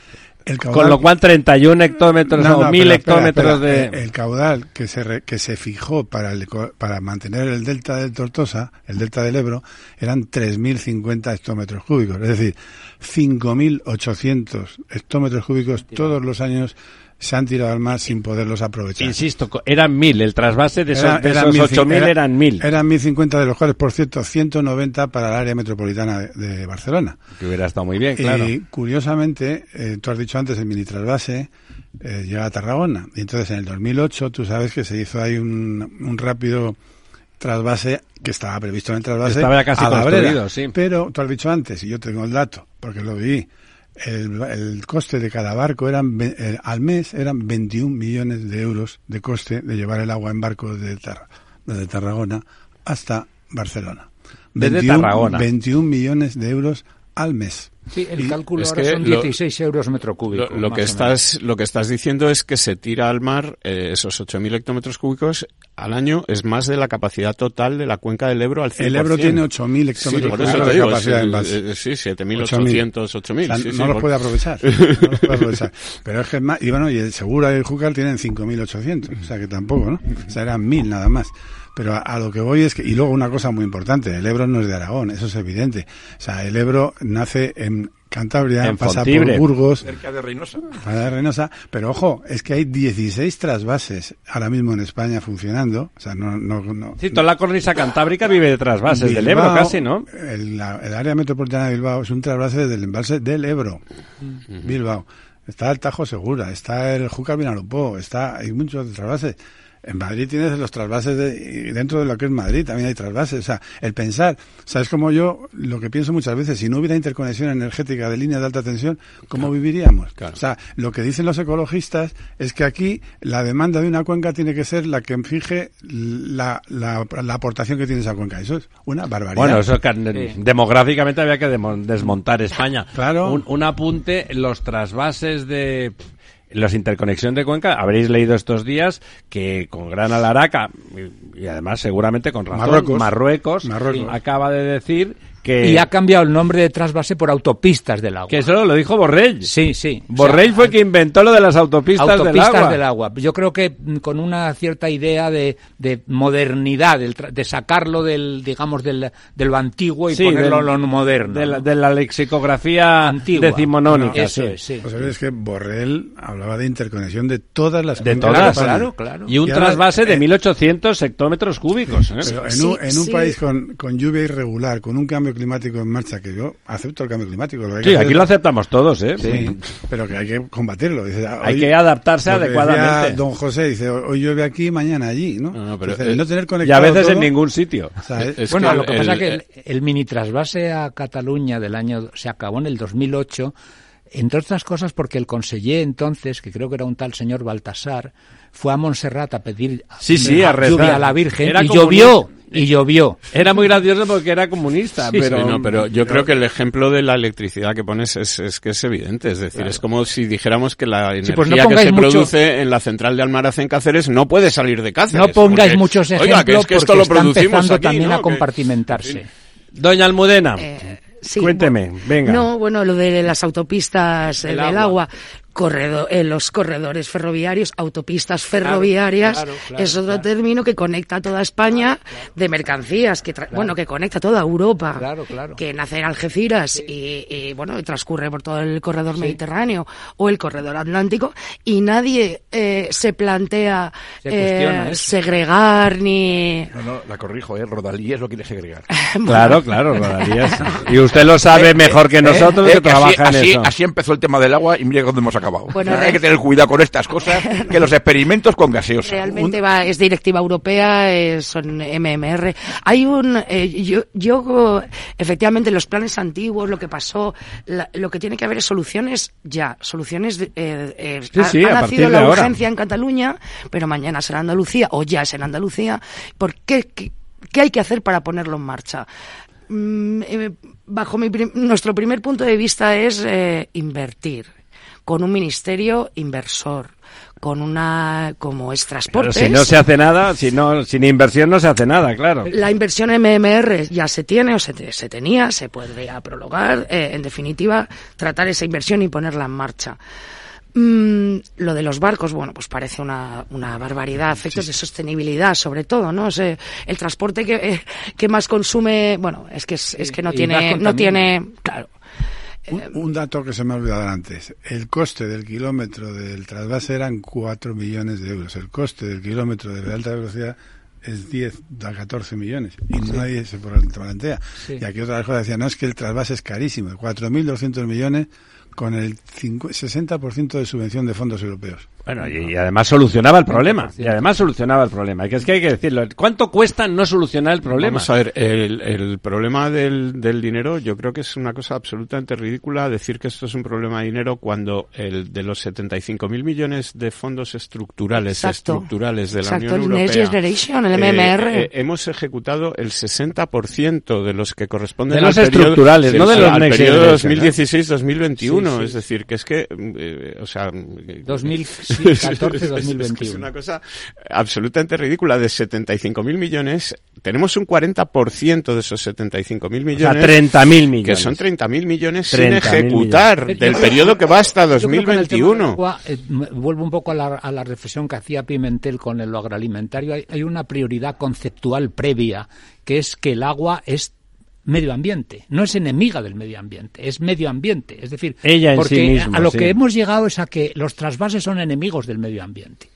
Con lo cual 31 hectómetros o 1000 hectómetros de... El, caudal que se, que se fijó para, el, para mantener el delta del Tortosa, el delta del Ebro, eran 3.050 hectómetros cúbicos. Es decir, 5.800 hectómetros cúbicos todos los años se han tirado al mar sin poderlos aprovechar. Insisto, eran mil, el trasvase de esos, eran, esos 8.000 eran mil. Eran 1.050, de los cuales, por cierto, 190 para el área metropolitana de, Barcelona. Que hubiera estado muy bien, claro. Y curiosamente, eh, tú has dicho antes, el mini trasvase eh, llega a Tarragona. Y entonces en el 2008, tú sabes que se hizo ahí un, un rápido trasvase que estaba previsto en el trasvase estaba casi construido, sí. Pero tú has dicho antes, y yo tengo el dato, porque lo vi, el, el coste de cada barco eran eh, al mes eran 21 millones de euros de coste de llevar el agua en barco desde, desde Tarragona hasta Barcelona. Desde Tarragona. 21 millones de euros al mes. Sí, el cálculo ahora son 16 euros metro cúbico. Lo, que estás, lo que estás diciendo es que se tira al mar eh, esos 8.000 hectómetros cúbicos al año, es más de la capacidad total de la cuenca del Ebro al 100%. El Ebro tiene 8.000 hectómetros cúbicos de capacidad en base. sí, 7.800, 8.000. no los puede aprovechar. no los puede aprovechar. Pero es que es más, y bueno, y el Segura y el Júcar tienen 5.800, o sea que tampoco, ¿no? O sea, eran 1.000 nada más. Pero a, lo que voy es que, y luego una cosa muy importante, el Ebro no es de Aragón, eso es evidente. O sea, el Ebro nace en Cantabria, pasa por Burgos, cerca de Reynosa. de Reynosa, pero ojo, es que hay 16 trasvases ahora mismo en España funcionando, o sea, no, no, no Sí, toda la cornisa cantábrica vive de trasvases del Ebro casi, ¿no? El, el, área metropolitana de Bilbao es un trasvase del embalse del Ebro, Bilbao. Está el Tajo Segura, está el Júcar Vinalopó, está, hay muchos trasvases. En Madrid tienes los trasvases de, dentro de lo que es Madrid también hay trasvases. O sea, el pensar, ¿sabes como yo lo que pienso muchas veces? Si no hubiera interconexión energética de líneas de alta tensión, ¿cómo viviríamos? O sea, lo que dicen los ecologistas es que aquí la demanda de una cuenca tiene que ser la que fije la, la, aportación que tiene esa cuenca. Eso es una barbaridad. Bueno, eso que demográficamente había que desmontar España. Claro. Un, un apunte, los trasvases de las interconexión de Cuenca, habréis leído estos días que con gran alaraca, y, además seguramente con razón, Marruecos, acaba de decir y ha cambiado el nombre de trasvase por autopistas del agua. Que eso lo dijo Borrell. Sí, sí. Borrell fue quien inventó lo de las autopistas, autopistas del, agua. del agua. Yo creo que mm, con una cierta idea de, de modernidad, de, sacarlo del, digamos, del, de lo antiguo y ponerlo en lo moderno. De la, lexicografía Antigua. decimonónica. eso es, sí. Pues es que Borrell hablaba de interconexión de todas las De todas, claro, claro. Y un trasvase de 1.800 hectómetros cúbicos. ¿eh? Pero en un, en un país con, con lluvia irregular, con un cambio climático en marcha, que yo acepto el cambio climático. sí, aquí lo aceptamos todos, ¿eh? Sí, pero que hay que combatirlo. hay que adaptarse adecuadamente. Don José dice, hoy llueve aquí, mañana allí, ¿no? no, pero no tener conectado Y a veces en ningún sitio. bueno, lo que pasa es que el, mini trasvase a Cataluña del año se acabó en el 2008 entre otras cosas porque el conseller entonces, que creo que era un tal señor Baltasar, fue a Montserrat a pedir sí, sí, a lluvia a la Virgen y llovió y llovió. Era muy gracioso porque era comunista, pero... no, pero yo creo que el ejemplo de la electricidad que pones es, es que es evidente. Es decir, es como si dijéramos que la pues energía que se produce en la central de Almaraz en Cáceres no puede salir de Cáceres. No pongáis muchos ejemplos oiga, que es que esto lo producimos también a compartimentarse. Doña Almudena. Eh, Cuénteme, venga. No, bueno, lo de las autopistas del agua corredor, eh, los corredores ferroviarios, autopistas ferroviarias, es otro término que conecta toda España de mercancías, que bueno, que conecta toda Europa, que nace en Algeciras y, bueno, transcurre por todo el corredor mediterráneo o el corredor atlántico y nadie eh, se plantea eh, segregar ni... No, no, la corrijo, ¿eh? Rodalíes lo quiere segregar. claro, claro, Rodalíes. y usted lo sabe mejor que nosotros que trabaja en eso. Así empezó el tema del agua y mire dónde hemos acabado. Bueno, Hay que tener cuidado con estas cosas, que los experimentos con gaseosa. Realmente va, es directiva europea, eh, son MMR. Hay un, eh, yo, yo, efectivamente, los planes antiguos, lo que pasó, lo que tiene que haber es soluciones ya, soluciones. Eh, eh ha, nacido la urgencia en Cataluña, pero mañana será Andalucía o ya es en Andalucía. ¿Por qué? qué ¿Qué hay que hacer para ponerlo en marcha? Mm, bajo mi nuestro primer punto de vista es invertir con un ministerio inversor, con una como es transporte. si no se hace nada, si no, sin inversión no se hace nada, claro. La inversión MMR ya se tiene o se, se tenía, se podría prologar, eh, en definitiva, tratar esa inversión y ponerla en marcha. Mm, lo de los barcos, bueno, pues parece una, una barbaridad, efectos de sostenibilidad sobre todo, ¿no? el transporte que, eh, que más consume, bueno, es que es, es que no tiene, no tiene, claro, Un, dato que se me ha olvidado antes. El coste del kilómetro del trasvase eran 4 millones de euros. El coste del kilómetro de alta velocidad es 10 a 14 millones y nadie se plantea. Y aquí otra vez decía, no, es que el trasvase es carísimo, 4.200 millones con el 60% de subvención de fondos europeos. Bueno, y, además solucionaba el problema. Y además solucionaba el problema. Y que es que hay que decirlo. ¿Cuánto cuesta no solucionar el problema? Vamos a ver, el, el problema del, del, dinero yo creo que es una cosa absolutamente ridícula decir que esto es un problema de dinero cuando el de los 75.000 millones de fondos estructurales estructurales de la Unión Europea Generation, el MMR. Eh, eh, hemos ejecutado el 60% de los que corresponden de los estructurales, no de los al periodo 2016-2021. Es decir, que es que, eh, o sea... 2000 es una cosa absolutamente ridícula. De 75.000 millones, tenemos un 40% de esos 75.000 millones. O sea, 30.000 millones. Que son 30.000 millones sin ejecutar del periodo que va hasta 2021. Eh, vuelvo un poco a la, a la, reflexión que hacía Pimentel con lo agroalimentario. Hay, hay una prioridad conceptual previa, que es que el agua es medio ambiente, no es enemiga del medio ambiente, es medio ambiente. Es decir, Ella porque a lo que hemos llegado es a que los trasvases son enemigos del medio ambiente.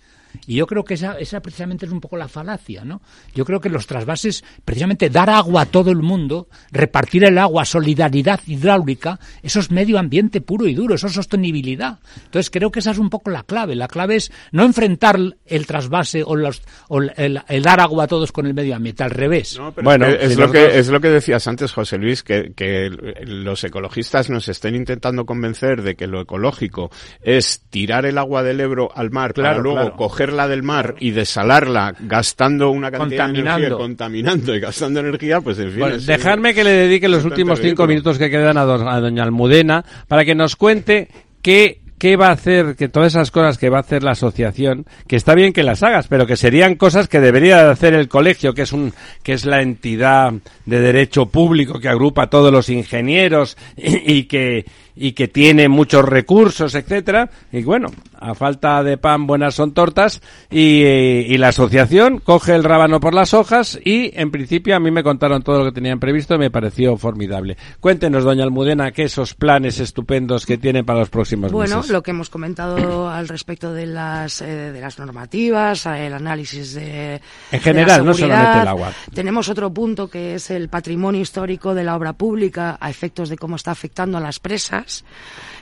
Y yo creo que esa, esa precisamente es un poco la falacia, ¿no? Yo creo que los trasvases, precisamente dar agua a todo el mundo, repartir el agua, solidaridad hidráulica, eso es medio ambiente puro y duro, eso es sostenibilidad. Entonces creo que esa es un poco la clave. La clave es no enfrentar el trasvase o, los, o el, dar agua a todos con el medio ambiente, al revés. bueno, es, lo que, es lo que decías antes, José Luis, que, que los ecologistas nos estén intentando convencer de que lo ecológico es tirar el agua del Ebro al mar para luego coger la del mar y desalarla gastando una cantidad de energía, contaminando y gastando energía, pues en fin. dejadme que le dedique los últimos cinco minutos que quedan a, a doña Almudena para que nos cuente qué qué va a hacer, que todas esas cosas que va a hacer la asociación, que está bien que las hagas, pero que serían cosas que debería hacer el colegio, que es un, que es la entidad de derecho público que agrupa a todos los ingenieros y que, y que tiene muchos recursos, etcétera. Y bueno, a falta de pan buenas son tortas y, y, la asociación coge el rábano por las hojas y en principio a mí me contaron todo lo que tenían previsto y me pareció formidable. Cuéntenos, doña Almudena, qué esos planes estupendos que tienen para los próximos bueno, meses. Bueno, lo que hemos comentado al respecto de las eh, de las normativas, el análisis de en general, no solamente el agua. Tenemos otro punto que es el patrimonio histórico de la obra pública a efectos de cómo está afectando a las presas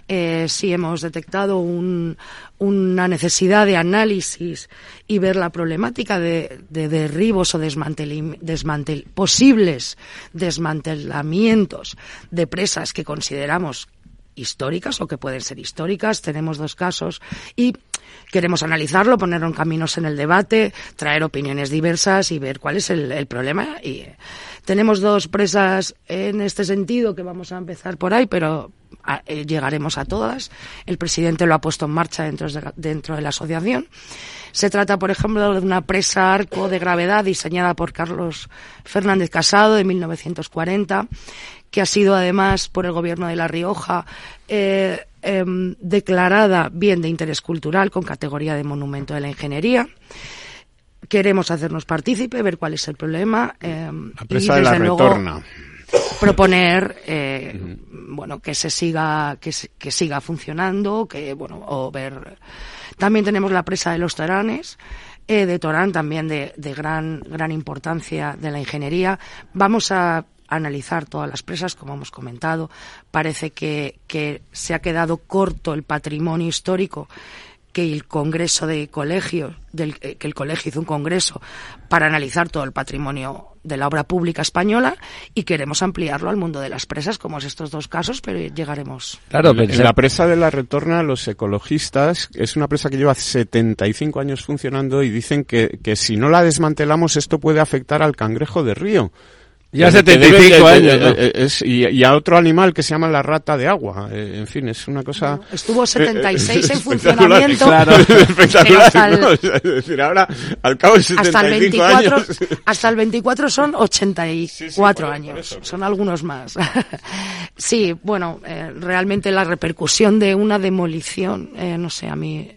eh, si hemos detectado una necesidad de análisis y ver la problemática de, derribos o desmantel, posibles desmantelamientos de presas que consideramos históricas o que pueden ser históricas. Tenemos dos casos y queremos analizarlo, ponerlo en caminos en el debate, traer opiniones diversas y ver cuál es el, el problema. Y tenemos dos presas en este sentido que vamos a empezar por ahí, pero eh, llegaremos a todas. El presidente lo ha puesto en marcha dentro de la, dentro de la asociación. Se trata, por ejemplo, de una presa arco de gravedad diseñada por Carlos Fernández Casado de 1940, que ha sido además por el gobierno de La Rioja eh, em, declarada bien de interés cultural con categoría de monumento de la ingeniería queremos hacernos partícipe, ver cuál es el problema. Eh, la presa de la retorna proponer eh, bueno que se siga que, que, siga funcionando que bueno o ver también tenemos la presa de los Toranes eh, de Torán también de, de gran gran importancia de la ingeniería vamos a analizar todas las presas, como hemos comentado. Parece que, que se ha quedado corto el patrimonio histórico que el Congreso de Colegios, del, eh, que el colegio hizo un congreso para analizar todo el patrimonio de la obra pública española y queremos ampliarlo al mundo de las presas, como es estos dos casos, pero llegaremos. Claro, la presa de la Retorna, los ecologistas, es una presa que lleva 75 años funcionando y dicen que, que si no la desmantelamos esto puede afectar al cangrejo de río. Ya 75 años. Es, y, a otro animal que se llama la rata de agua. Eh, en fin, es una cosa. estuvo 76 en funcionamiento. Claro, espectacular. ¿no? es decir, ahora, al cabo de 75 hasta el 24, años. Hasta el 24 son 84 años. Son algunos más. sí, bueno, eh, realmente la repercusión de una demolición, eh, no sé, a mí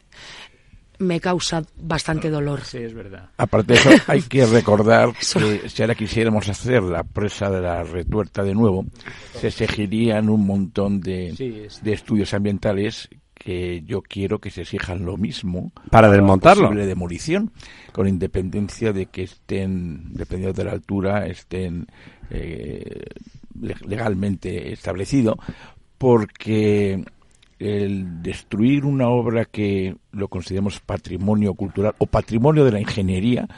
me causa bastante dolor. Sí, es verdad. Aparte de eso, hay que recordar que si ahora quisiéramos hacer la presa de la retuerta de nuevo, se exigirían un montón de, de estudios ambientales que yo quiero que se exijan lo mismo para desmontarlo posible demolición con independencia de que estén dependiendo de la altura estén eh, legalmente establecido porque el destruir una obra que lo consideramos patrimonio cultural o patrimonio de la ingeniería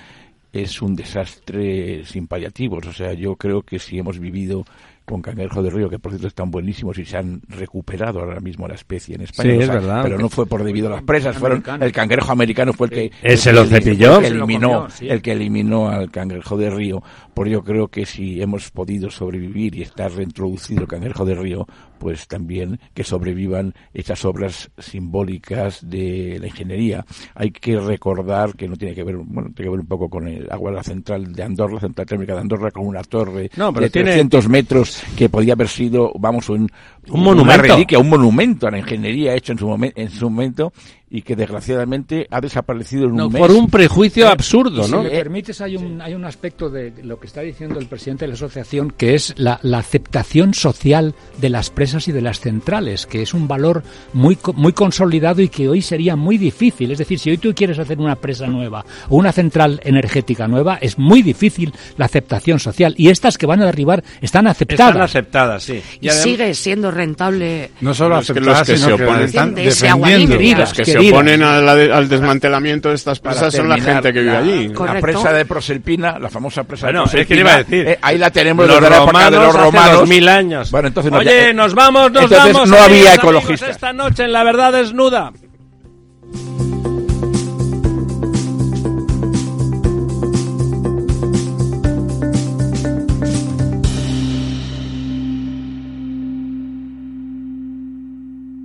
es un desastre sin paliativos. O sea, yo creo que si hemos vivido con cangrejo de río, que por cierto están buenísimos y se han recuperado ahora mismo la especie en España. Sí, es verdad. Pero no fue por debido a las presas, fueron el cangrejo americano fue el que, Ese lo cepilló. el que eliminó, el que eliminó al cangrejo de río. Por yo creo que si hemos podido sobrevivir y estar reintroducido el cangrejo de río, pues también que sobrevivan esas obras simbólicas de la ingeniería. Hay que recordar que no tiene que ver, bueno, tiene que ver un poco con el agua la central de Andorra, la central térmica de Andorra, con una torre No, pero de tiene- 300 metros que podía haber sido, vamos, un, Un monumento. una reliquia, un monumento a la ingeniería hecho en su, momen- en su momento y que desgraciadamente ha desaparecido en un No, mes. por un prejuicio absurdo, Si ¿no? me permites, hay un, hay un aspecto de lo que está diciendo el presidente de la asociación, que es la, la aceptación social de las presas y de las centrales, que es un valor muy, co- muy consolidado y que hoy sería muy difícil. Es decir, si hoy tú quieres hacer una presa nueva o una central energética nueva, es muy difícil la aceptación social. Y estas que van a derribar están aceptadas. Están aceptadas, sí. Y, sigue siendo rentable. No solo que- aceptadas, los que sino se que las oponen. están agua defendiendo. Los que se queridas. oponen a la de- al desmantelamiento de estas presas son la gente que vive la- allí. La presa de Proserpina, la famosa presa Bueno, de es que Proserpina. iba a decir. eh, ahí la tenemos Los desde la época de romanos los romanos. mil años. Bueno, entonces no Oye, había- nos vamos, nos entonces vamos. no había ecologistas. esta noche en La Verdad Desnuda.